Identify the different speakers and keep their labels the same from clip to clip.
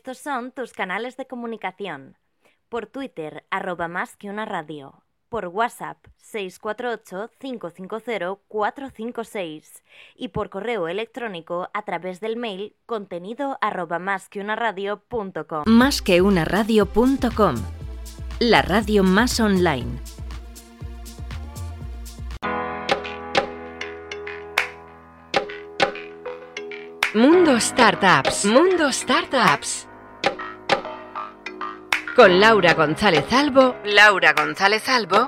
Speaker 1: Estos son tus canales de comunicación. Por Twitter, arroba más que una radio. Por WhatsApp, 648-550-456. Y por correo electrónico a través del mail contenido arroba más que una radio.com.
Speaker 2: Más que una radio.com. La radio más online. Mundo Startups. Mundo Startups. Con Laura González Albo, Laura González Albo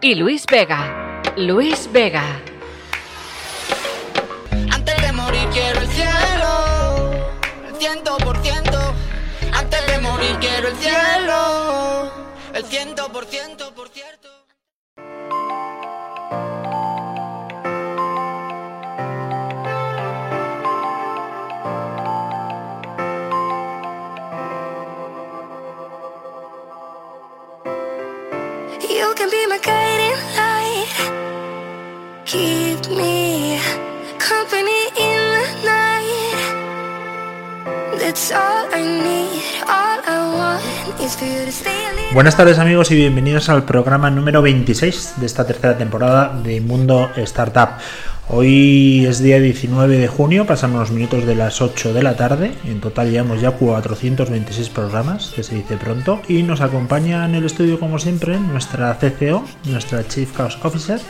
Speaker 2: y Luis Vega. Luis Vega.
Speaker 3: Antes de morir quiero el cielo, el ciento por ciento. Antes de morir quiero el cielo, el ciento por ciento,
Speaker 4: Keep me company in the night. That's all I need.
Speaker 5: Buenas tardes amigos y bienvenidos al programa número 26 de esta tercera temporada de Mundo Startup. Hoy es día 19 de junio, pasan unos minutos de las 8 de la tarde, en total llevamos ya 426 programas, que se dice pronto, y nos acompaña en el estudio como siempre nuestra CCO, nuestra Chief Chaos Officer,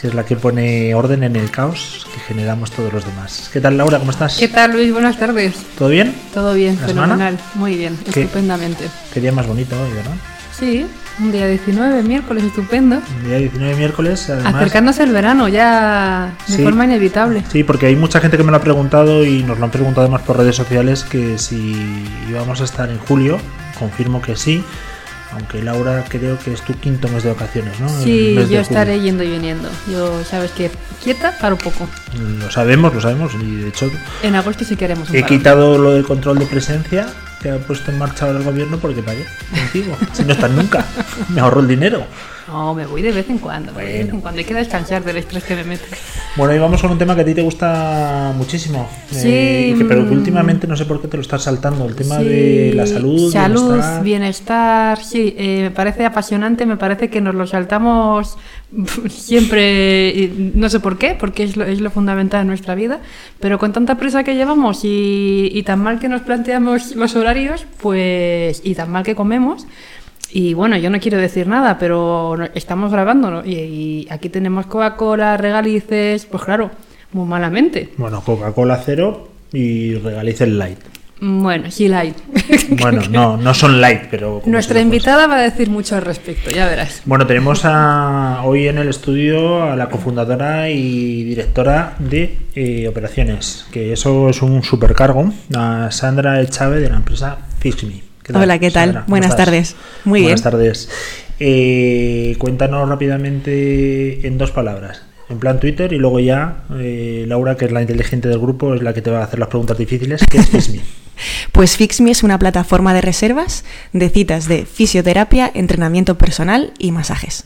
Speaker 5: que es la que pone orden en el caos que generamos todos los demás. ¿Qué tal Laura? ¿Cómo estás?
Speaker 6: ¿Qué tal Luis? Buenas tardes.
Speaker 5: ¿Todo bien?
Speaker 6: Todo bien,
Speaker 5: ¿La
Speaker 6: fenomenal. Muy bien,
Speaker 5: ¿Qué?
Speaker 6: estupendamente.
Speaker 5: Qué día más bonito hoy, ¿verdad?
Speaker 6: Sí, un día 19, miércoles, estupendo.
Speaker 5: Día 19 miércoles, además...
Speaker 6: Acercándose el verano ya de
Speaker 5: Sí.
Speaker 6: forma inevitable.
Speaker 5: Sí, porque hay mucha gente que me lo ha preguntado y nos lo han preguntado además por redes sociales que si íbamos a estar en julio, confirmo que sí, aunque Laura creo que es tu quinto mes de vacaciones, ¿no?
Speaker 6: Sí, yo estaré yendo y viniendo. Yo, sabes que quieta para un poco.
Speaker 5: Lo sabemos, lo sabemos y de hecho
Speaker 6: En agosto sí que haremos un
Speaker 5: he quitado lo del control de presencia que ha puesto en marcha ahora el gobierno porque vaya, contigo, si no estás nunca, me ahorro el dinero.
Speaker 6: No, me voy de vez en cuando. de vez en cuando hay que descansar del estrés que me mete.
Speaker 5: Bueno, y vamos con un tema que a ti te gusta muchísimo,
Speaker 6: Sí,
Speaker 5: eh, que, pero que
Speaker 6: mm.
Speaker 5: últimamente no sé por qué te lo estás saltando, el tema
Speaker 6: Sí,
Speaker 5: de la salud,
Speaker 6: Salud,
Speaker 5: bienestar.
Speaker 6: bienestar, sí, eh, me parece apasionante, me parece que nos lo saltamos siempre, no sé por qué, porque es lo, es lo fundamental en nuestra vida, pero con tanta prisa que llevamos y, y tan mal que nos planteamos los horarios, pues, y tan mal que comemos. Y bueno, yo no quiero decir nada, pero estamos grabando ¿no? y, y aquí tenemos Coca-Cola, regalices, pues claro, muy malamente.
Speaker 5: Bueno, Coca-Cola cero y regalice el light.
Speaker 6: Bueno, sí, light.
Speaker 5: Bueno, no, no son light, pero...
Speaker 6: Nuestra invitada va a decir mucho al respecto, ya verás.
Speaker 5: Bueno, tenemos a, hoy en el estudio a la cofundadora y directora de eh, operaciones, que eso es un supercargo, a Sandra Echave de la empresa FixMe.
Speaker 7: Hola, ¿qué tal? Buenas tardes. Muy
Speaker 5: Buenas
Speaker 7: bien.
Speaker 5: tardes. Eh, cuéntanos rápidamente en dos palabras. En plan Twitter y luego ya eh, Laura, que es la inteligente del grupo, es la que te va a hacer las preguntas difíciles, que es FixMe.
Speaker 7: Pues FixMe es una plataforma de reservas de citas de fisioterapia, entrenamiento personal y masajes.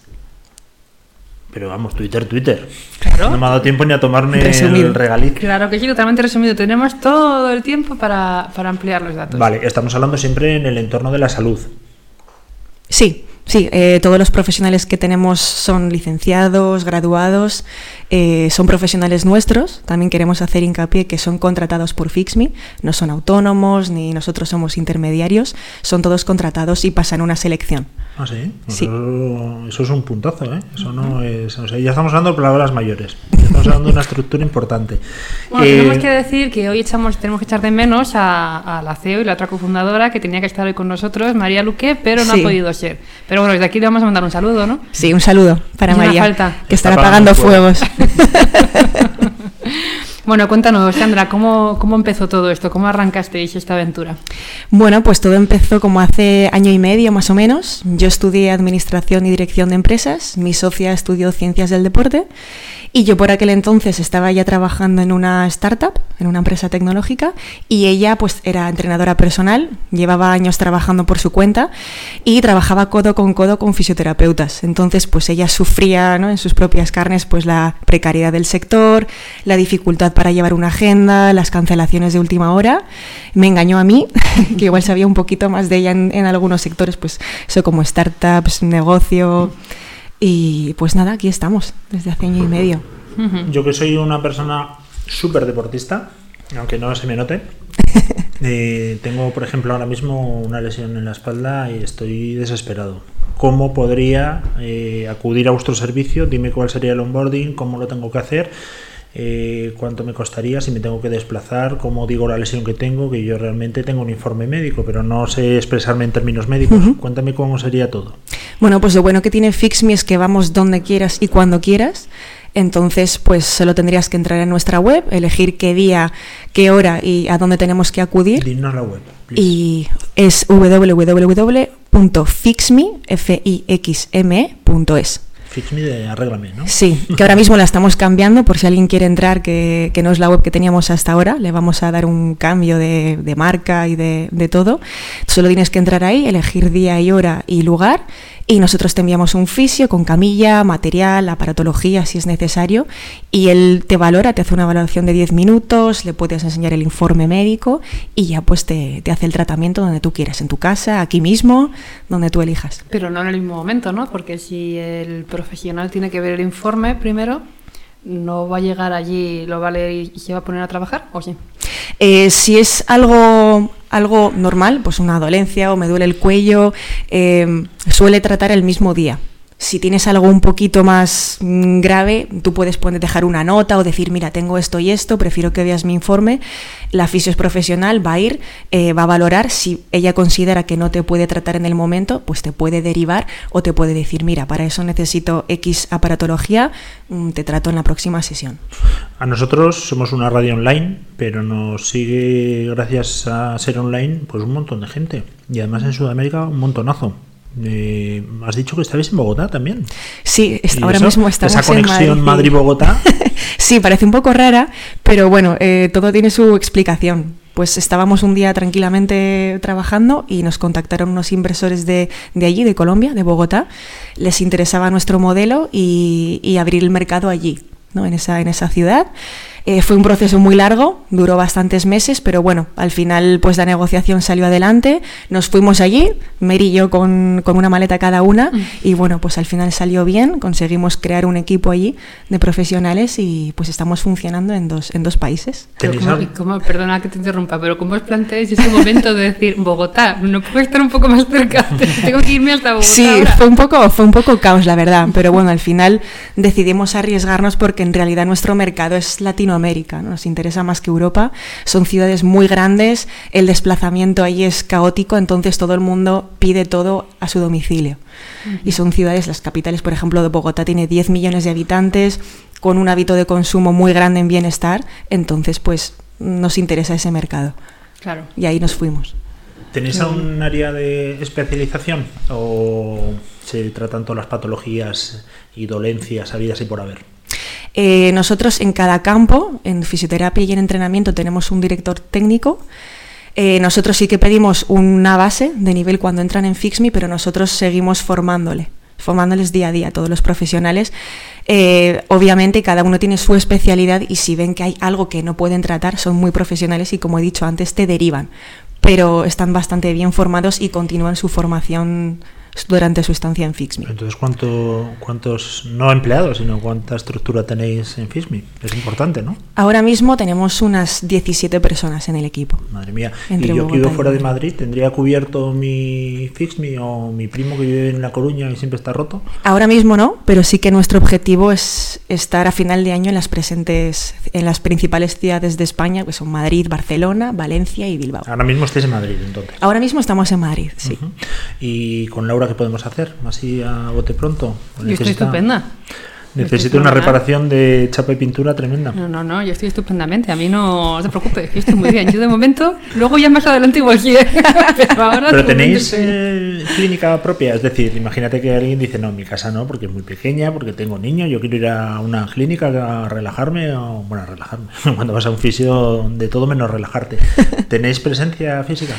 Speaker 5: Pero vamos, Twitter, Twitter.
Speaker 6: Claro.
Speaker 5: No me ha dado tiempo ni a tomarme
Speaker 7: Resumido.
Speaker 5: el regalito.
Speaker 6: Claro que sí, totalmente resumido. Tenemos todo el tiempo para, para ampliar los datos.
Speaker 5: Vale, estamos hablando siempre en el entorno de la salud.
Speaker 7: Sí, sí, eh, todos los profesionales que tenemos son licenciados, graduados, eh, son profesionales nuestros. También queremos hacer hincapié que son contratados por FixMe, no son autónomos ni nosotros somos intermediarios, son todos contratados y pasan una selección.
Speaker 5: Ah, sí.
Speaker 7: Sí.
Speaker 5: Eso, eso es un puntazo, ¿eh? Eso no es. O sea, ya estamos hablando de palabras mayores. Ya Estamos hablando de una estructura importante.
Speaker 6: Bueno,
Speaker 5: Eh,
Speaker 6: tenemos que decir que hoy echamos, tenemos que echar de menos a, a la CEO y la otra cofundadora que tenía que estar hoy con nosotros, María Luque, pero no
Speaker 7: Sí.
Speaker 6: ha podido ser. Pero bueno, desde aquí le vamos a mandar un saludo, ¿no?
Speaker 7: Sí, un saludo para María,
Speaker 6: falta.
Speaker 7: que estará
Speaker 5: apagando
Speaker 7: apagando
Speaker 5: fuegos.
Speaker 6: Bueno, cuéntanos, Sandra, ¿cómo, ¿cómo empezó todo esto? ¿Cómo arrancasteis esta aventura?
Speaker 7: Bueno, pues todo empezó como hace año y medio más o menos. Yo estudié Administración y Dirección de Empresas, mi socia estudió Ciencias del Deporte y yo por aquel entonces estaba ya trabajando en una startup, en una empresa tecnológica y ella pues era entrenadora personal, llevaba años trabajando por su cuenta y trabajaba codo con codo con fisioterapeutas. Entonces pues ella sufría ¿no? en sus propias carnes pues la precariedad del sector, la dificultad para llevar una agenda, las cancelaciones de última hora. Me engañó a mí, que igual sabía un poquito más de ella en, en algunos sectores, pues eso como startups, negocio. Y pues nada, aquí estamos desde hace año y medio.
Speaker 5: Yo que soy una persona súper deportista, aunque no se me note. eh, tengo, por ejemplo, ahora mismo una lesión en la espalda y estoy desesperado. ¿Cómo podría eh, acudir a vuestro servicio? Dime cuál sería el onboarding, cómo lo tengo que hacer, eh, cuánto me costaría, si me tengo que desplazar, cómo digo la lesión que tengo, que yo realmente tengo un informe médico, pero no sé expresarme en términos médicos. Cuéntame cómo sería todo.
Speaker 7: Bueno, pues lo bueno que tiene FixMe es que vamos donde quieras y cuando quieras. Entonces, pues solo tendrías que entrar en nuestra web, elegir qué día, qué hora y a dónde tenemos que acudir.
Speaker 5: Dinos la web. please.
Speaker 7: Y es www.fixme.es.
Speaker 5: Fix me de arréglame, ¿no?
Speaker 7: Sí, que ahora mismo la estamos cambiando por si alguien quiere entrar, que, que no es la web que teníamos hasta ahora. Le vamos a dar un cambio de, de marca y de, de todo. Solo tienes que entrar ahí, elegir día y hora y lugar. Y nosotros te enviamos un fisio con camilla, material, aparatología si es necesario. Y él te valora, te hace una valoración de 10 minutos, le puedes enseñar el informe médico y ya pues te, te hace el tratamiento donde tú quieras, en tu casa, aquí mismo, donde tú elijas.
Speaker 6: Pero no en el mismo momento, ¿no? Porque si el profesional tiene que ver el informe primero, no va a llegar allí, lo va a leer y se va a poner a trabajar, ¿o sí?
Speaker 7: Eh, si es algo, algo normal, pues una dolencia o me duele el cuello, eh, suele tratar el mismo día. Si tienes algo un poquito más mm, grave, tú puedes poner, dejar una nota o decir, mira, tengo esto y esto, prefiero que veas mi informe. La fisio es profesional, va a ir, eh, va a valorar. Si ella considera que no te puede tratar en el momento, pues te puede derivar o te puede decir, mira, para eso necesito X aparatología, mm, te trato en la próxima sesión.
Speaker 5: A nosotros somos una radio online, pero nos sigue, gracias a ser online, pues un montón de gente. Y además en Sudamérica un montonazo. Eh, has dicho que estabais en Bogotá también.
Speaker 7: Sí, es-
Speaker 5: ¿Y
Speaker 7: ahora
Speaker 5: eso?
Speaker 7: mismo estamos
Speaker 5: Esa
Speaker 7: en
Speaker 5: conexión
Speaker 7: Madrid.
Speaker 5: Madrid-Bogotá.
Speaker 7: Sí, parece un poco rara, pero bueno, eh, todo tiene su explicación. Pues estábamos un día tranquilamente trabajando y nos contactaron unos inversores de, de allí, de Colombia, de Bogotá. Les interesaba nuestro modelo y, y abrir el mercado allí, ¿no? en, esa, en esa ciudad. Eh, fue un proceso muy largo, duró bastantes meses, pero bueno, al final pues la negociación salió adelante, nos fuimos allí, Mary y yo con, con una maleta cada una, y bueno, pues al final salió bien, conseguimos crear un equipo allí de profesionales y pues estamos funcionando en dos, en dos países.
Speaker 6: Pero
Speaker 5: ¿Tenéis
Speaker 6: ¿cómo- cómo- perdona que te interrumpa, pero ¿cómo os planteáis ese momento de decir Bogotá? ¿No puedo estar un poco más cerca? Tengo que irme hasta Bogotá.
Speaker 7: Sí,
Speaker 6: ahora.
Speaker 7: fue un poco, fue un poco caos, la verdad, pero bueno, al final decidimos arriesgarnos porque en realidad nuestro mercado es Latinoamérica, ¿no? nos interesa más que Europa, son ciudades muy grandes, el desplazamiento ahí es caótico, entonces todo el mundo pide todo a su domicilio. Y son ciudades, las capitales, por ejemplo, de Bogotá tiene 10 millones de habitantes, con un hábito de consumo muy grande en bienestar, entonces pues nos interesa ese mercado.
Speaker 6: Claro.
Speaker 7: Y ahí nos fuimos.
Speaker 5: ¿Tenéis un área de especialización o se tratan todas las patologías y dolencias habidas y por haber?
Speaker 7: Eh, nosotros en cada campo, en fisioterapia y en entrenamiento, tenemos un director técnico. Eh, nosotros sí que pedimos una base de nivel cuando entran en FixMe, pero nosotros seguimos formándole, formándoles día a día todos los profesionales. Eh, obviamente cada uno tiene su especialidad y si ven que hay algo que no pueden tratar, son muy profesionales y como he dicho antes, te derivan. Pero están bastante bien formados y continúan su formación durante su estancia en FixMe.
Speaker 5: Entonces, ¿cuánto, ¿cuántos, no empleados, sino cuánta estructura tenéis en FISMI? Es importante, ¿no?
Speaker 7: Ahora mismo tenemos unas 17 personas en el equipo.
Speaker 5: Madre mía.
Speaker 7: Entre
Speaker 5: y yo que vivo fuera de
Speaker 7: Madrid.
Speaker 5: ¿tendría cubierto mi FIXMI o mi primo que vive en La Coruña y siempre está roto?
Speaker 7: Ahora mismo no, pero sí que nuestro objetivo es estar a final de año en las presentes, en las principales ciudades de España, que son Madrid, Barcelona, Valencia y Bilbao.
Speaker 5: Ahora mismo estáis en Madrid, entonces.
Speaker 7: Ahora mismo estamos en Madrid, sí.
Speaker 5: ¿Y con Laura qué podemos hacer? Así a bote pronto.
Speaker 6: Yo estoy estupenda.
Speaker 5: Necesito una reparación de chapa y pintura tremenda.
Speaker 6: No, no, no, yo estoy estupendamente. A mí no, te preocupes, yo estoy muy bien. Yo de momento, luego ya más adelante igual. ¿eh? Pero ahora
Speaker 5: tenéis eh, clínica propia, es decir, imagínate que alguien dice, no, mi casa no, porque es muy pequeña, porque tengo niños, yo quiero ir a una clínica a relajarme, o bueno, a relajarme, cuando vas a un fisio de todo menos relajarte. ¿Tenéis presencia física?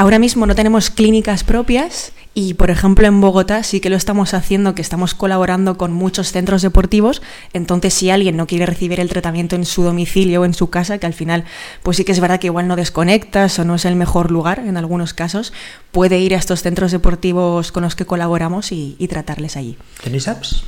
Speaker 7: Ahora mismo no tenemos clínicas propias Y por ejemplo en Bogotá sí que lo estamos haciendo, que estamos colaborando con muchos centros deportivos. Entonces si alguien no quiere recibir el tratamiento en su domicilio o en su casa, que al final pues sí que es verdad que igual no desconectas o no es el mejor lugar en algunos casos, puede ir a estos centros deportivos con los que colaboramos y, y tratarles allí.
Speaker 5: ¿Tenéis apps?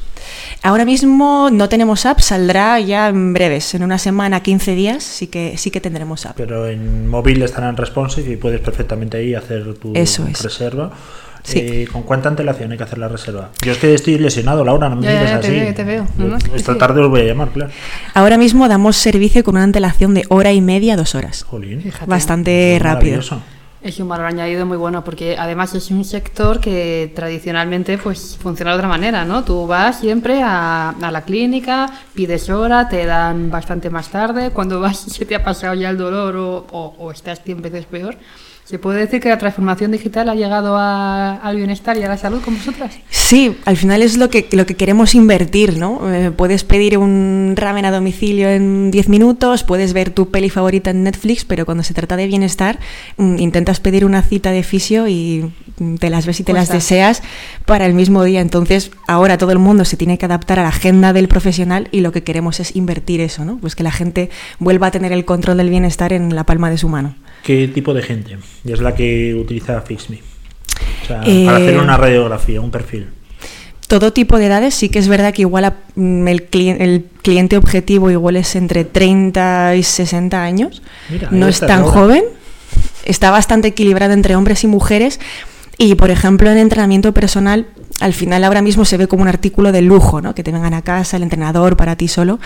Speaker 7: Ahora mismo no tenemos app, saldrá ya en breves, en una semana, 15 días, sí que sí que tendremos app.
Speaker 5: Pero en móvil estarán responsive y puedes perfectamente ahí hacer tu
Speaker 7: Eso es.
Speaker 5: reserva.
Speaker 7: Sí.
Speaker 5: Eh, ¿Con cuánta antelación hay que hacer la reserva? Yo es que estoy lesionado, Laura, no me mires
Speaker 6: ya, te
Speaker 5: así.
Speaker 6: veo, te veo. No,
Speaker 5: Esta tarde os voy a llamar, claro.
Speaker 7: Ahora mismo damos servicio con una antelación de hora y media, dos horas.
Speaker 5: Jolín.
Speaker 6: Fíjate.
Speaker 7: Bastante rápido.
Speaker 6: Es un valor añadido muy bueno porque además es un sector que tradicionalmente pues funciona de otra manera, ¿no? Tú vas siempre a, a la clínica, pides hora, te dan bastante más tarde, cuando vas se te ha pasado ya el dolor o, o- o estás 100 veces peor. ¿Se puede decir que la transformación digital ha llegado a- al bienestar y a la salud con vosotras?
Speaker 7: Sí, al final es lo que, lo que queremos invertir, ¿no? Eh, puedes pedir un ramen a domicilio en 10 minutos, puedes ver tu peli favorita en Netflix, pero cuando se trata de bienestar, mm, intentas pedir una cita de fisio y mm, te las ves y te las deseas para el mismo día. Entonces, ahora todo el mundo se tiene que adaptar a la agenda del profesional y lo que queremos es invertir eso, ¿no? Pues que la gente vuelva a tener el control del bienestar en la palma de su mano.
Speaker 5: ¿Qué tipo de gente? Y es la que utiliza FixMe. O sea,
Speaker 7: Eh,
Speaker 5: para hacer una radiografía, un perfil.
Speaker 7: todo tipo de edades, sí que es verdad que igual mm, el, cli- el cliente objetivo igual es entre 30 y 60 años.
Speaker 5: Mira,
Speaker 7: no es tan
Speaker 5: ahora.
Speaker 7: joven, está bastante equilibrado entre hombres y mujeres. Y por ejemplo, en entrenamiento personal, al final ahora mismo se ve como un artículo de lujo, ¿no? Que te vengan a casa, el entrenador para ti solo.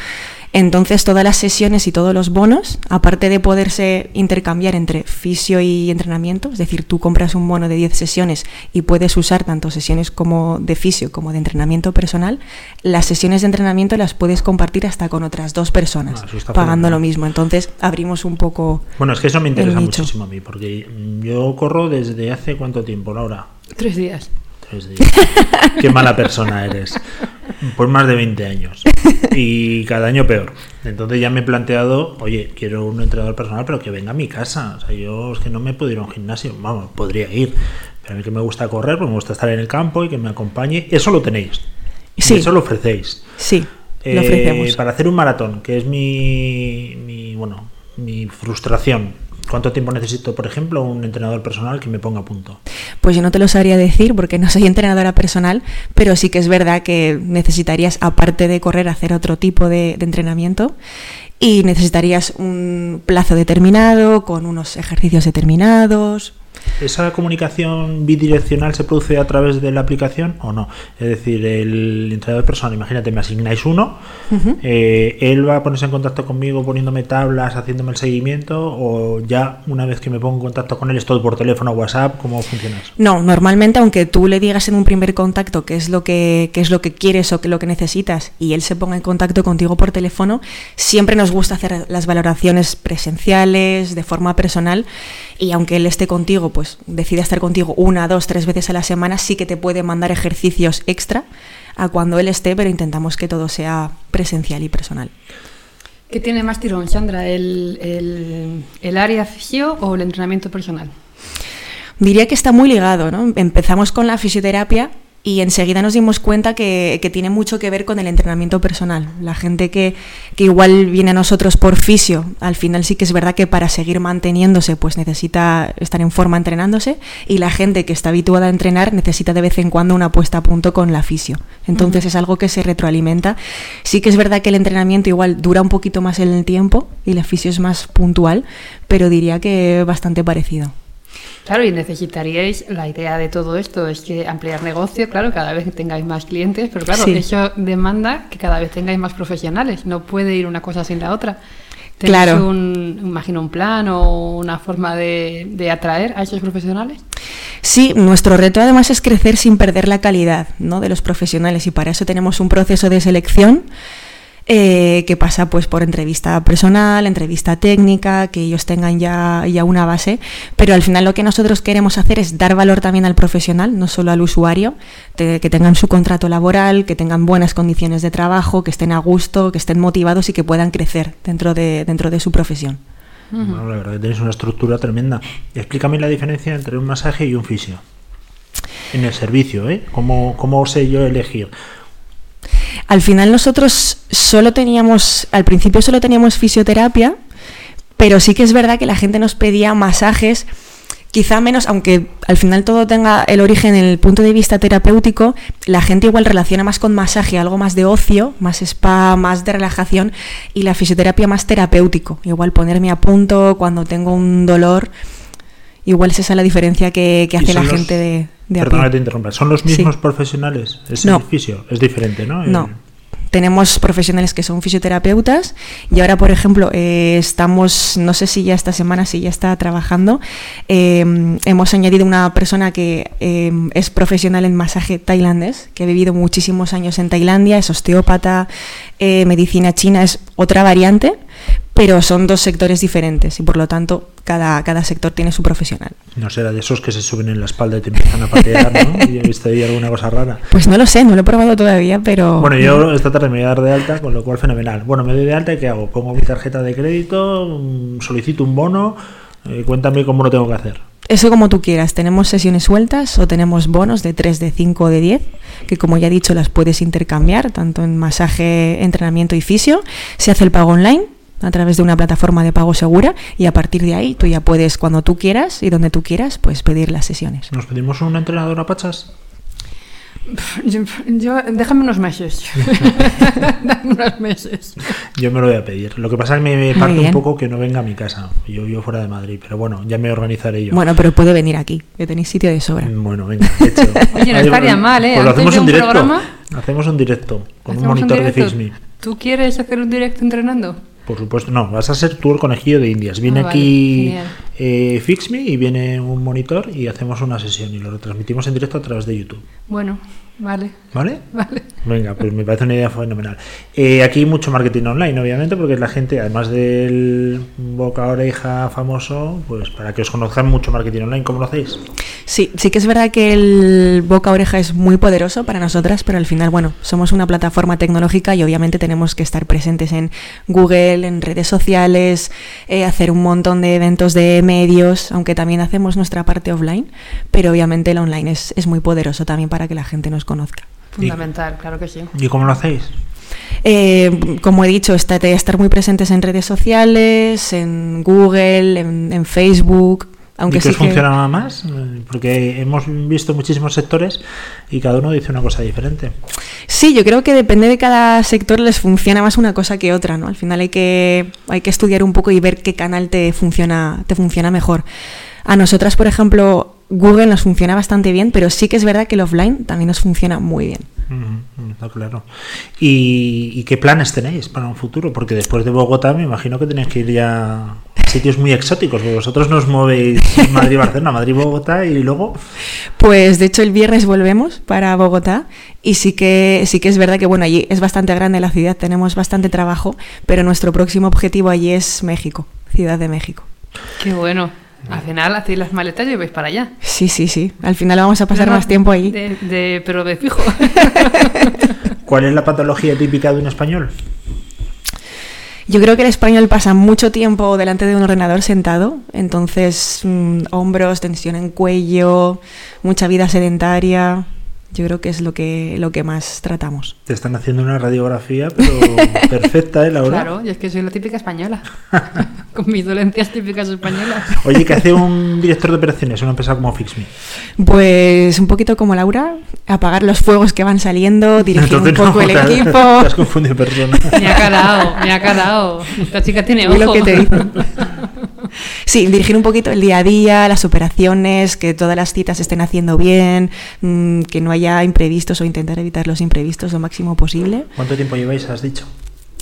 Speaker 7: Entonces, todas las sesiones y todos los bonos, aparte de poderse intercambiar entre fisio y entrenamiento, es decir, tú compras un bono de 10 sesiones y puedes usar tanto sesiones como de fisio como de entrenamiento personal, las sesiones de entrenamiento las puedes compartir hasta con otras dos personas,
Speaker 5: Ah,
Speaker 7: pagando lo mismo. Entonces, abrimos un poco
Speaker 5: Bueno, es que eso me interesa muchísimo a mí, porque yo corro desde hace cuánto tiempo, Laura.
Speaker 6: Tres días.
Speaker 5: Días. Qué mala persona eres. Por más de 20 años. Y cada año peor. Entonces ya me he planteado, oye, quiero un entrenador personal, pero que venga a mi casa. O sea, yo es que no me puedo ir a un gimnasio. Vamos, podría ir. Pero a mí que me gusta correr, pues me gusta estar en el campo y que me acompañe. Eso lo tenéis.
Speaker 7: Sí.
Speaker 5: Eso lo ofrecéis.
Speaker 7: Sí, lo
Speaker 5: Eh,
Speaker 7: ofrecemos.
Speaker 5: para hacer un maratón, que es mi, mi, bueno, mi frustración. ¿Cuánto tiempo necesito, por ejemplo, un entrenador personal que me ponga a punto?
Speaker 7: Pues yo no te lo sabría decir porque no soy entrenadora personal, pero sí que es verdad que necesitarías, aparte de correr, hacer otro tipo de, de entrenamiento y necesitarías un plazo determinado, con unos ejercicios determinados.
Speaker 5: ¿Esa comunicación bidireccional se produce a través de la aplicación o no? Es decir, el entrenador personal, imagínate, me asignáis uno, eh, él va a ponerse en contacto conmigo poniéndome tablas, haciéndome el seguimiento, o ya una vez que me pongo en contacto con él es todo por teléfono, WhatsApp, ¿cómo funciona eso?
Speaker 7: No, normalmente aunque tú le digas en un primer contacto qué es lo que, qué es lo que quieres o qué es lo que necesitas y él se ponga en contacto contigo por teléfono, siempre nos gusta hacer las valoraciones presenciales, de forma personal, y aunque él esté contigo, pues decida estar contigo una, dos, tres veces a la semana, sí que te puede mandar ejercicios extra a cuando él esté, pero intentamos que todo sea presencial y personal.
Speaker 6: ¿Qué tiene más tirón, Sandra? ¿El, el, el área fisio o el entrenamiento personal?
Speaker 7: Diría que está muy ligado, ¿no? Empezamos con la fisioterapia y enseguida nos dimos cuenta que, que tiene mucho que ver con el entrenamiento personal. La gente que, que igual viene a nosotros por fisio, al final sí que es verdad que para seguir manteniéndose pues necesita estar en forma entrenándose y la gente que está habituada a entrenar necesita de vez en cuando una puesta a punto con la fisio. Entonces es algo que se retroalimenta. Sí que es verdad que el entrenamiento igual dura un poquito más en el tiempo y la fisio es más puntual, pero diría que bastante parecido.
Speaker 6: Claro, y necesitaríais, la idea de todo esto es que ampliar negocio, claro, cada vez que tengáis más clientes, pero claro,
Speaker 7: Sí.
Speaker 6: eso demanda que cada vez tengáis más profesionales, no puede ir una cosa sin la otra. ¿Tenéis
Speaker 7: Claro.
Speaker 6: un, imagino, un plan o una forma de, de atraer a esos profesionales?
Speaker 7: Sí, nuestro reto además es crecer sin perder la calidad ¿no? de los profesionales y para eso tenemos un proceso de selección eh, que pasa pues por entrevista personal, entrevista técnica, que ellos tengan ya, ya una base, pero al final lo que nosotros queremos hacer es dar valor también al profesional, no solo al usuario, te- que tengan su contrato laboral, que tengan buenas condiciones de trabajo, que estén a gusto, que estén motivados y que puedan crecer dentro de, dentro de su profesión.
Speaker 5: Bueno, la verdad que tenéis una estructura tremenda. Explícame la diferencia entre un masaje y un fisio. en el servicio, ¿eh? ¿Cómo, cómo sé yo elegir?
Speaker 7: Al final nosotros solo teníamos, al principio solo teníamos fisioterapia, pero sí que es verdad que la gente nos pedía masajes, quizá menos, aunque al final todo tenga el origen en el punto de vista terapéutico, la gente igual relaciona más con masaje, algo más de ocio, más spa, más de relajación, y la fisioterapia más terapéutico. Igual ponerme a punto cuando tengo un dolor, igual es esa la diferencia que, hace la
Speaker 5: los-
Speaker 7: gente de, de
Speaker 5: Perdona que te interrumpa. ¿Son los
Speaker 7: Sí.
Speaker 5: mismos profesionales? ¿Es
Speaker 7: No.
Speaker 5: el fisio? Es diferente, ¿no?
Speaker 7: No. Tenemos profesionales que son fisioterapeutas y ahora, por ejemplo, eh, estamos, no sé si ya esta semana, si ya está trabajando, eh, hemos añadido una persona que eh, es profesional en masaje tailandés, que ha vivido muchísimos años en Tailandia, es osteópata, eh, medicina china, es otra variante, pero son dos sectores diferentes y por lo tanto cada, cada sector tiene su profesional.
Speaker 5: No será de esos que se suben en la espalda y te empiezan a patear, ¿no? Yo he visto ahí alguna cosa rara.
Speaker 7: Pues no lo sé, no lo he probado todavía, pero...
Speaker 5: Bueno, yo esta tarde me voy a dar de alta, con lo cual fenomenal. Bueno, me doy de alta y ¿qué hago? Pongo mi tarjeta de crédito, mm, solicito un bono, eh, cuéntame cómo lo tengo que hacer.
Speaker 7: Eso como tú quieras. Tenemos sesiones sueltas o tenemos bonos de 3, de 5 o de 10, que como ya he dicho las puedes intercambiar, tanto en masaje, entrenamiento y fisio. Se hace el pago online a través de una plataforma de pago segura y a partir de ahí tú ya puedes, cuando tú quieras y donde tú quieras, pues pedir las sesiones.
Speaker 5: ¿Nos pedimos un entrenador a pachas?
Speaker 6: Yo, yo- déjame unos meses. Dame unos meses.
Speaker 5: Yo me lo voy a pedir. Lo que pasa es que me, parte un poco que no venga a mi casa. Yo vivo fuera de Madrid, pero bueno, ya me organizaré yo.
Speaker 7: Bueno, pero puede venir aquí, que tenéis sitio de sobra.
Speaker 5: Bueno, venga, hecho.
Speaker 6: Oye, no estaría mal, ¿eh?
Speaker 5: Pues lo hacemos
Speaker 6: de
Speaker 5: en
Speaker 6: un
Speaker 5: directo.
Speaker 6: programa-
Speaker 5: Hacemos un directo con un
Speaker 6: ¿Hacemos
Speaker 5: monitor de? FixMe.
Speaker 6: ¿Tú quieres hacer un directo entrenando?
Speaker 5: Por supuesto, no, vas a ser tú el conejillo de Indias. Viene
Speaker 6: Ah,
Speaker 5: aquí eh, FixMe y viene un monitor y hacemos una sesión y lo retransmitimos en directo a través de YouTube.
Speaker 6: Bueno, vale,
Speaker 5: ¿Vale?
Speaker 6: vale.
Speaker 5: Venga, pues me parece una idea fenomenal. Eh, aquí hay mucho marketing online, obviamente, porque la gente, además del boca a oreja famoso, pues para que os conozcan mucho marketing online, ¿cómo lo hacéis?
Speaker 7: Sí, sí que es verdad que el boca a oreja es muy poderoso para nosotras, pero al final, bueno, somos una plataforma tecnológica y obviamente tenemos que estar presentes en Google, en redes sociales, eh, hacer un montón de eventos de medios, aunque también hacemos nuestra parte offline, pero obviamente el online es, es muy poderoso también para que la gente nos conozca.
Speaker 6: Fundamental, claro que sí.
Speaker 5: ¿Y cómo lo hacéis?
Speaker 7: Eh, como he dicho, está- estar muy presentes en redes sociales, en Google, en, en Facebook, aunque
Speaker 5: ¿Y qué
Speaker 7: sí
Speaker 5: os
Speaker 7: que...
Speaker 5: funciona más? Eh, Porque hemos visto muchísimos sectores y cada uno dice una cosa diferente.
Speaker 7: Sí, yo creo que depende de cada sector les funciona más una cosa que otra, ¿no? Al final hay que, hay que estudiar un poco y ver qué canal te funciona, te funciona mejor. A nosotras, por ejemplo, Google nos funciona bastante bien, pero sí que es verdad que el offline también nos funciona muy bien.
Speaker 5: Está claro. ¿Y, y qué planes tenéis para un futuro? Porque después de Bogotá me imagino que tenéis que ir ya a sitios muy exóticos, porque vosotros nos movéis Madrid-Barcelona, Madrid-Bogotá y luego...
Speaker 7: Pues de hecho el viernes volvemos para Bogotá y sí que sí que es verdad que bueno, allí es bastante grande la ciudad, tenemos bastante trabajo, pero nuestro próximo objetivo allí es México, Ciudad de México.
Speaker 6: Qué bueno. Al final hacéis las maletas y vais para allá.
Speaker 7: Sí, sí, sí. Al final vamos a pasar
Speaker 6: No,
Speaker 7: más tiempo allí.
Speaker 6: de- de- pero de fijo.
Speaker 5: ¿Cuál es la patología típica de un español?
Speaker 7: Yo creo que el español pasa mucho tiempo delante de un ordenador sentado, entonces mm, hombros, tensión en cuello, mucha vida sedentaria. Yo creo que es lo que, lo que más tratamos.
Speaker 5: Te están haciendo una radiografía, pero perfecta, ¿eh, Laura?
Speaker 6: Claro, y es que soy la típica española. Con mis dolencias típicas españolas.
Speaker 5: Oye, ¿qué hace un director de operaciones una empresa como FixMe?
Speaker 7: Pues un poquito como Laura, apagar los fuegos que van saliendo, dirigir un poco
Speaker 5: no,
Speaker 7: el
Speaker 5: te-
Speaker 7: equipo.
Speaker 5: Te has confundido persona.
Speaker 6: Me ha calado, me ha calado. Esta chica tiene
Speaker 7: Uy,
Speaker 6: ojo.
Speaker 7: lo que te dicen. Sí, dirigir un poquito el día a día, las operaciones, que todas las citas estén haciendo bien, mm, que no haya imprevistos o intentar evitar los imprevistos lo máximo posible.
Speaker 5: ¿Cuánto tiempo lleváis, has dicho?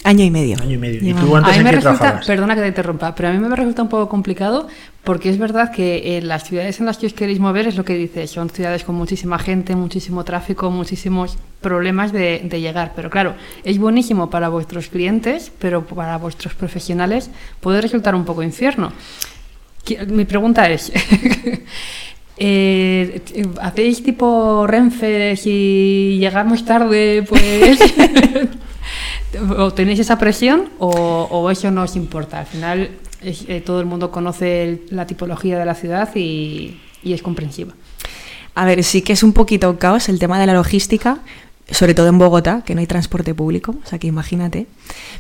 Speaker 7: Año y medio.
Speaker 5: Año y medio. ¿Y tú antes
Speaker 6: a mí
Speaker 5: en
Speaker 6: me
Speaker 5: qué
Speaker 6: resulta,
Speaker 5: trabajabas?
Speaker 6: perdona que te interrumpa, pero a mí me resulta un poco complicado porque es verdad que en las ciudades en las que os queréis mover es lo que dices, son ciudades con muchísima gente, muchísimo tráfico, muchísimos problemas de, de llegar. Pero claro, es buenísimo para vuestros clientes, pero para vuestros profesionales puede resultar un poco infierno. Mi pregunta es, eh, ¿hacéis tipo Renfe si llegamos tarde, pues... ¿O tenéis esa presión o, o eso no os importa? Al final eh, todo el mundo conoce el- la tipología de la ciudad y, y es comprensiva.
Speaker 7: A ver, sí que es un poquito caos el tema de la logística, sobre todo en Bogotá, que no hay transporte público, o sea que imagínate.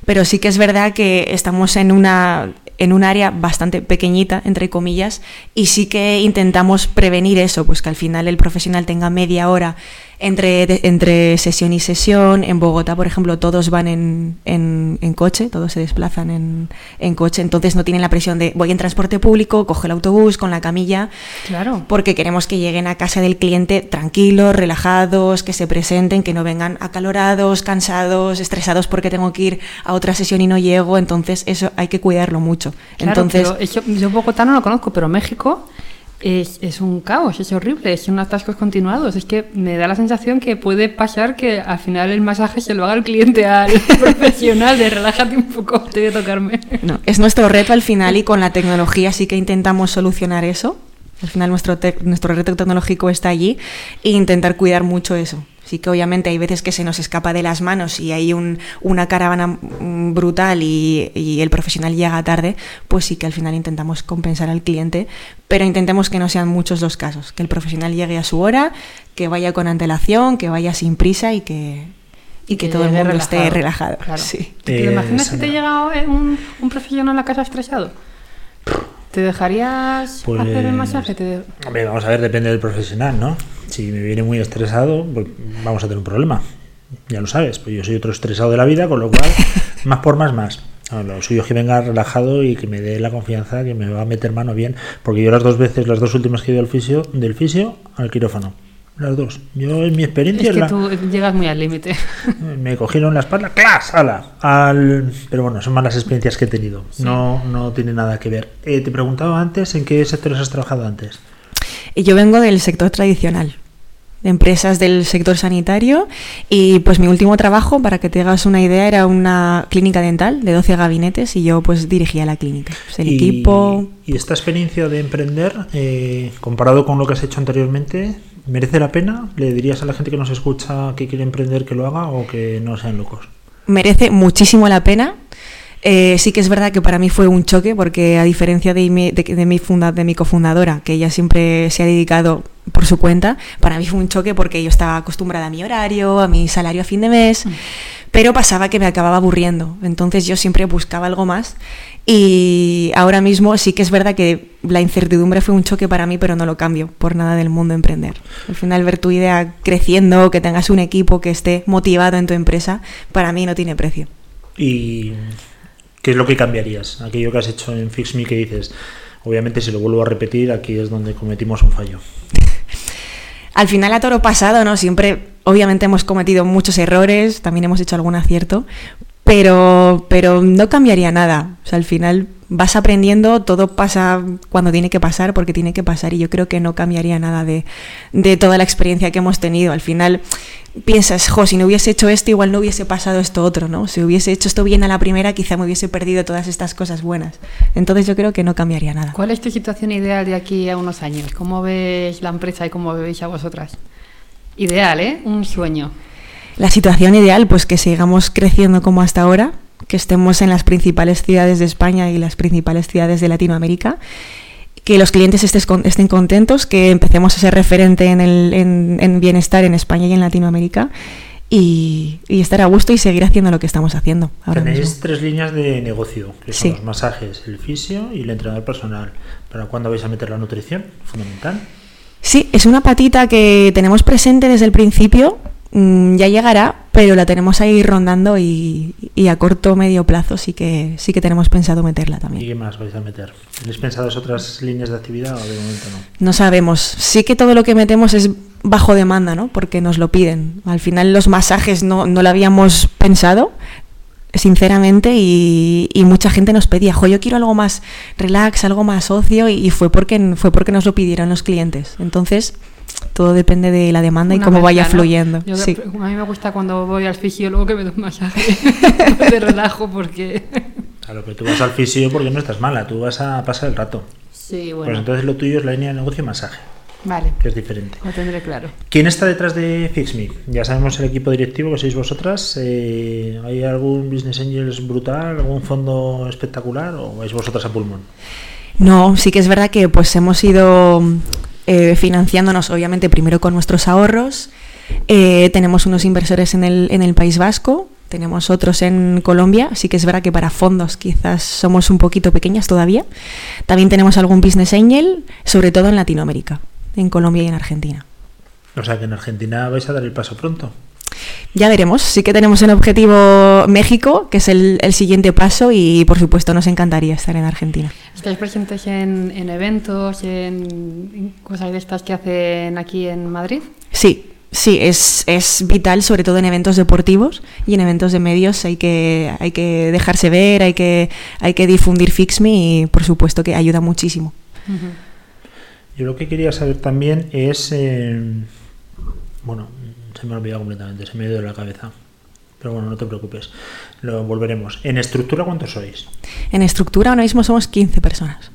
Speaker 7: Pero sí que es verdad que estamos en una en un área bastante pequeñita, entre comillas, y sí que intentamos prevenir eso, pues que al final el profesional tenga media hora entre, de- entre sesión y sesión. En Bogotá, por ejemplo, todos van en, en- en coche, todos se desplazan en, en coche, entonces no tienen la presión de voy en transporte público, coge el autobús con la camilla,
Speaker 6: Claro.
Speaker 7: porque queremos que lleguen a casa del cliente tranquilos, relajados, que se presenten, que no vengan acalorados, cansados, estresados porque tengo que ir a otra sesión y no llego, entonces eso hay que cuidarlo mucho.
Speaker 6: Claro,
Speaker 7: entonces,
Speaker 6: yo Bogotá no lo conozco, pero México es, es un caos, es horrible, es un atascos continuados. Es que me da la sensación que puede pasar que al final el masaje se lo haga el cliente al profesional de relájate un poco, te voy a tocarme.
Speaker 7: No, es nuestro reto al final y con la tecnología sí que intentamos solucionar eso. Al final nuestro, nuestro reto tecnológico está allí e intentar cuidar mucho eso. Sí que obviamente hay veces que se nos escapa de las manos y hay un- una caravana brutal y, y el profesional llega tarde, pues sí que al final intentamos compensar al cliente, pero intentemos que no sean muchos los casos, que el profesional llegue a su hora, que vaya con antelación, que vaya sin prisa y que, y que,
Speaker 6: Que
Speaker 7: todo el mundo esté relajado.
Speaker 6: Claro.
Speaker 7: Sí.
Speaker 6: ¿Te
Speaker 5: Eh,
Speaker 6: imaginas que te
Speaker 5: Sandra.
Speaker 6: llega un, un profesional a la casa estresado? ¿Te dejarías
Speaker 5: Pues-
Speaker 6: hacer el masaje? Te-
Speaker 5: Hombre, vamos a ver, depende del profesional, ¿no? Si me viene muy estresado, pues vamos a tener un problema. Ya lo sabes, pues yo soy otro estresado de la vida, con lo cual, más por más, más. No, lo suyo es que venga relajado y que me dé la confianza que me va a meter mano bien, porque yo las dos veces, las dos últimas que he ido al fisio, del fisio al quirófano. Las dos. Yo en mi experiencia
Speaker 6: Es que
Speaker 5: la-
Speaker 6: tú llegas muy al límite.
Speaker 5: me cogieron la espalda, ¡clas! ¡Hala! Al... Pero bueno, son malas experiencias que he tenido. No, no tiene nada que ver. Eh, te preguntaba antes en qué sectores has trabajado antes.
Speaker 7: Y Yo vengo del sector tradicional, de empresas del sector sanitario y pues mi último trabajo, para que te hagas una idea, era una clínica dental de 12 gabinetes y yo pues dirigía la clínica. Pues, el
Speaker 5: y,
Speaker 7: equipo...
Speaker 5: y esta experiencia de emprender, eh, comparado con lo que has hecho anteriormente, ¿merece la pena? ¿Le dirías a la gente que nos escucha que quiere emprender que lo haga o que no sean locos?
Speaker 7: merece muchísimo la pena. Eh, sí que es verdad que para mí fue un choque porque a diferencia de mi, de, de mi, funda- de mi cofundadora, que ella siempre se ha dedicado por su cuenta, para mí fue un choque porque yo estaba acostumbrada a mi horario, a mi salario a fin de mes, pero pasaba que me acababa aburriendo. Entonces yo siempre buscaba algo más y ahora mismo sí que es verdad que la incertidumbre fue un choque para mí, pero no lo cambio por nada del mundo emprender. Al final ver tu idea creciendo, que tengas un equipo que esté motivado en tu empresa, para mí no tiene precio.
Speaker 5: ¿Y qué es lo que cambiarías? Aquello que has hecho en FixMe que dices, obviamente si lo vuelvo a repetir, aquí es donde cometimos un fallo.
Speaker 7: Al final a toro pasado, ¿no? Siempre, obviamente hemos cometido muchos errores, también hemos hecho algún acierto, pero, pero no cambiaría nada. O sea, al final vas aprendiendo, todo pasa cuando tiene que pasar, porque tiene que pasar, y yo creo que no cambiaría nada de, de toda la experiencia que hemos tenido. Al final piensas, jo, si no hubiese hecho esto, igual no hubiese pasado esto otro, ¿no? Si hubiese hecho esto bien a la primera, quizá me hubiese perdido todas estas cosas buenas. Entonces yo creo que no cambiaría nada.
Speaker 6: ¿Cuál es tu situación ideal de aquí a unos años? ¿Cómo ves la empresa y cómo veis a vosotras? Ideal, ¿eh? Un sueño.
Speaker 7: La situación ideal, pues que sigamos creciendo como hasta ahora, que estemos en las principales ciudades de España y las principales ciudades de Latinoamérica, que los clientes estén contentos, que empecemos a ser referente en, el, en, en bienestar en España y en Latinoamérica y, y estar a gusto y seguir haciendo lo que estamos haciendo ahora
Speaker 5: Tenéis
Speaker 7: mismo.
Speaker 5: tres líneas de negocio, que son
Speaker 7: Sí.
Speaker 5: los masajes, el fisio y el entrenador personal. ¿Para cuándo vais a meter la nutrición? Fundamental.
Speaker 7: Sí, es una patita que tenemos presente desde el principio, mm, ya llegará, pero la tenemos ahí rondando y, y a corto o medio plazo sí que, sí que tenemos pensado meterla
Speaker 5: ¿Y
Speaker 7: también.
Speaker 5: qué más vais a meter? ¿Tenéis pensadas otras líneas de actividad o de momento no?
Speaker 7: No sabemos. Sí que todo lo que metemos es bajo demanda, ¿no? Porque nos lo piden. Al final los masajes no, no lo habíamos pensado, sinceramente, y, y mucha gente nos pedía, jo, yo quiero algo más relax, algo más ocio, y, y fue, porque, fue porque nos lo pidieron los clientes. Entonces, todo depende de la demanda y cómo
Speaker 6: mezcla,
Speaker 7: vaya
Speaker 6: ¿no?
Speaker 7: fluyendo.
Speaker 6: Yo-
Speaker 7: Sí.
Speaker 6: A mí me gusta cuando voy al fisiólogo que me dé un masaje de relajo porque...
Speaker 5: Claro, pero tú vas al fisio porque no estás mala, tú vas a pasar el rato.
Speaker 6: Sí,
Speaker 5: Pues
Speaker 6: bueno.
Speaker 5: entonces lo tuyo es la línea de negocio masaje,
Speaker 6: Vale,
Speaker 5: que es diferente.
Speaker 6: lo tendré claro.
Speaker 5: ¿Quién está detrás de FixMe? Ya sabemos el equipo directivo que sois vosotras. eh, ¿Hay algún Business Angels brutal, algún fondo espectacular o vais vosotras a pulmón?
Speaker 7: No, sí que es verdad que pues hemos ido eh, financiándonos obviamente primero con nuestros ahorros. Eh, tenemos unos inversores en el, en el País Vasco, tenemos otros en Colombia, así que es verdad que para fondos quizás somos un poquito pequeñas todavía. También tenemos algún business angel, sobre todo en Latinoamérica, en Colombia y en Argentina.
Speaker 5: O sea que en Argentina vais a dar el paso pronto.
Speaker 7: Ya veremos, sí que tenemos un objetivo México, que es el, el siguiente paso y por supuesto nos encantaría estar en Argentina.
Speaker 6: ¿Estáis presentes en, en eventos, en, en cosas de estas que hacen aquí en Madrid?
Speaker 7: Sí, sí, es, es vital, sobre todo en eventos deportivos y en eventos de medios hay que, hay que dejarse ver, hay que, hay que difundir FixMe y por supuesto que ayuda muchísimo.
Speaker 5: Yo lo que quería saber también es. eh, bueno, se me ha olvidado completamente, se me ha ido de la cabeza. Pero bueno, no te preocupes, lo volveremos. ¿En estructura cuántos sois?
Speaker 7: En estructura ahora mismo somos 15 personas.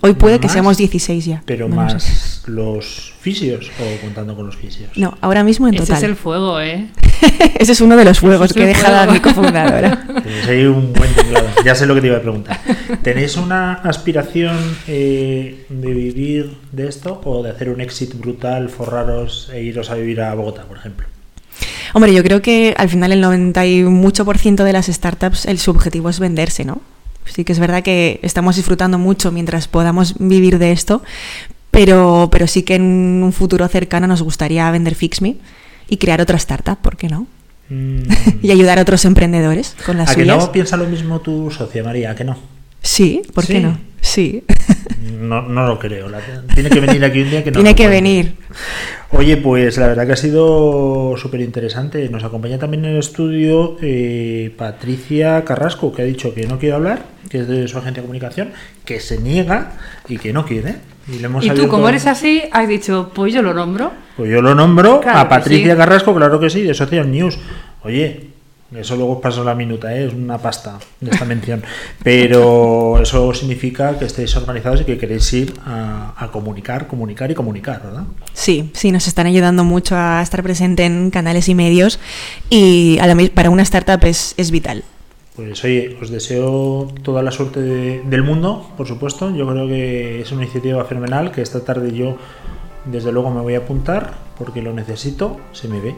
Speaker 7: Hoy puede que
Speaker 5: ¿Más?
Speaker 7: seamos 16 ya.
Speaker 5: Pero más los fisios o contando con los fisios.
Speaker 7: No, ahora mismo en
Speaker 6: Ese
Speaker 7: total.
Speaker 6: es el fuego, ¿eh?
Speaker 7: Ese es uno de los fuegos
Speaker 6: es
Speaker 7: que he
Speaker 6: el
Speaker 7: dejado a
Speaker 6: fuego.
Speaker 7: mi cofundadora.
Speaker 5: Tenéis ahí un buen tinglado. Ya sé lo que te iba a preguntar. ¿Tenéis una aspiración eh, de vivir de esto o de hacer un exit brutal, forraros e iros a vivir a Bogotá, por ejemplo?
Speaker 7: Hombre, yo creo que al final el 90 y mucho por ciento de las startups, el su objetivo es venderse, ¿no? Sí que es verdad que estamos disfrutando mucho mientras podamos vivir de esto, pero, pero sí que en un futuro cercano nos gustaría vender FixMe y crear otra startup, ¿por qué no?
Speaker 5: Mm,
Speaker 7: Y ayudar a otros emprendedores con las
Speaker 5: ¿A que
Speaker 7: suyas.
Speaker 5: no piensa lo mismo tu socia, María? ¿A que no?
Speaker 7: Sí, ¿por
Speaker 5: Sí.
Speaker 7: qué no? Sí.
Speaker 5: No, no lo creo. la- tiene que venir aquí un día que no
Speaker 7: Tiene que venir.
Speaker 5: Oye, pues la verdad que ha sido súper interesante. Nos acompaña también en el estudio eh, Patricia Carrasco, que ha dicho que no quiere hablar, que es de su agencia de comunicación, que se niega y que no quiere. Y, le hemos
Speaker 6: Y tú, como eres así, has dicho, pues yo lo nombro.
Speaker 5: Pues yo lo nombro
Speaker 6: Claro
Speaker 5: a Patricia
Speaker 6: sí.
Speaker 5: Carrasco, claro que sí, de Social News. Oye, eso luego os paso la minuta, ¿eh? es una pasta de esta mención. Pero eso significa que estéis organizados y que queréis ir a, a comunicar, comunicar y comunicar, ¿verdad?
Speaker 7: Sí, sí, nos están ayudando mucho a estar presente en canales y medios y a la para una startup es, es vital.
Speaker 5: Pues oye, os deseo toda la suerte de- del mundo, por supuesto. Yo creo que es una iniciativa fenomenal que esta tarde yo, desde luego, me voy a apuntar porque lo necesito. Se me ve,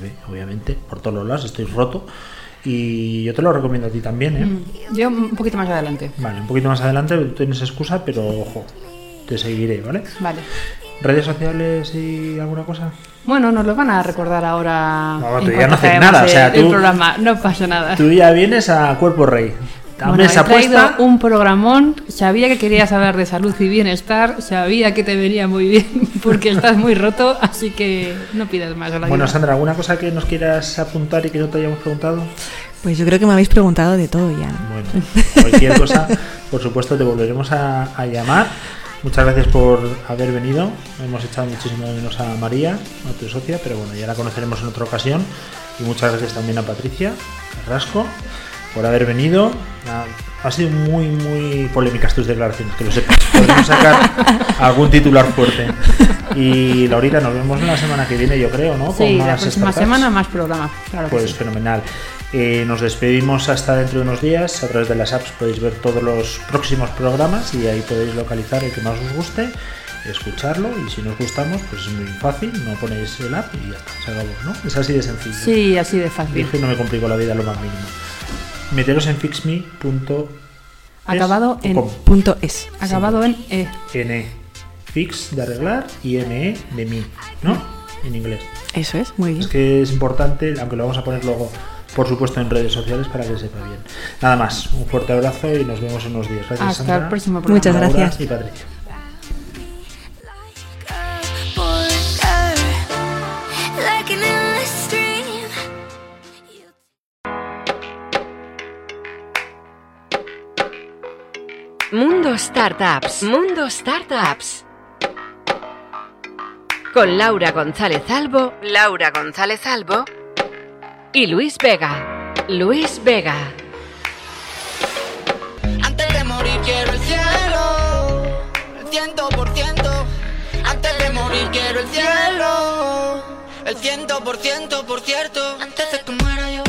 Speaker 5: ve, obviamente, por todos los lados, estoy roto. Y yo te lo recomiendo a ti también, ¿eh?
Speaker 6: Mm, Yo un poquito más adelante.
Speaker 5: Vale, un poquito más adelante tienes excusa, pero ojo, te seguiré, ¿vale?
Speaker 6: Vale.
Speaker 5: ¿Redes sociales y alguna cosa?
Speaker 6: Bueno, nos lo van a recordar ahora.
Speaker 5: No, tú ya no haces nada, o
Speaker 6: de-
Speaker 5: sea, tú-
Speaker 6: programa. No pasa nada.
Speaker 5: Tú ya vienes a Cuerpo Rey. A
Speaker 6: Bueno,
Speaker 5: mesa
Speaker 6: he traído
Speaker 5: puesta.
Speaker 6: un programón. Sabía que querías hablar de salud y bienestar. Sabía que te venía muy bien porque estás muy roto. Así que no pidas más. a la
Speaker 5: Bueno,
Speaker 6: ayuda.
Speaker 5: Sandra, ¿alguna cosa que nos quieras apuntar y que no te hayamos preguntado?
Speaker 7: Pues yo creo que me habéis preguntado de todo ya. ¿no?
Speaker 5: Bueno, cualquier cosa, por supuesto, te volveremos a, a llamar. Muchas gracias por haber venido. Hemos echado muchísimo de menos a María, a tu socia, pero bueno, ya la conoceremos en otra ocasión. Y muchas gracias también a Patricia Carrasco por haber venido. Ha, sido muy, muy polémicas tus declaraciones, que lo sepas. Podemos sacar algún titular fuerte. Y Laurita, nos vemos la semana que viene, yo creo, ¿no?
Speaker 6: Sí, la
Speaker 5: más
Speaker 6: próxima
Speaker 5: startups.
Speaker 6: semana más programa. Claro
Speaker 5: Pues
Speaker 6: sí.
Speaker 5: fenomenal. Eh, nos despedimos hasta dentro de unos días. A través de las apps podéis ver todos los próximos programas y ahí podéis localizar el que más os guste, escucharlo y si no os gustamos, pues es muy fácil, no ponéis el app y ya está, se acabó, ¿no? Es así de sencillo.
Speaker 6: Sí, así de fácil.
Speaker 5: Dije no me complico la vida lo más mínimo. Meteros en fixme.es
Speaker 6: Acabado en-
Speaker 5: com.
Speaker 7: Punto es.
Speaker 6: Acabado en E.
Speaker 5: N fix de arreglar y ME de mí, ¿no? En inglés.
Speaker 7: Eso es, muy bien.
Speaker 5: Es que es importante, aunque lo vamos a poner luego, por supuesto, en redes sociales para que se sepa bien. Nada más, un fuerte abrazo y nos vemos en unos días. Gracias,
Speaker 6: Hasta
Speaker 5: Sandra,
Speaker 6: el próximo programa.
Speaker 7: Muchas
Speaker 5: Laura
Speaker 7: gracias.
Speaker 5: Y Patricia.
Speaker 2: Mundo Startups. Mundo Startups. Con Laura González Albo, Laura González Albo y Luis Vega. Luis Vega.
Speaker 3: Antes de morir quiero el cielo, el ciento por ciento. Antes de morir quiero el cielo, el ciento por ciento, por cierto. Antes de que muera yo.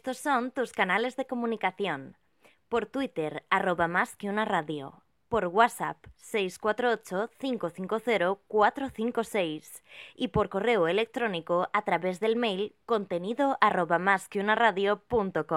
Speaker 1: Estos son tus canales de comunicación. Por Twitter, arroba más que una radio. por WhatsApp 648-550-456 y por correo electrónico a través del mail contenido arroba más que una radio com.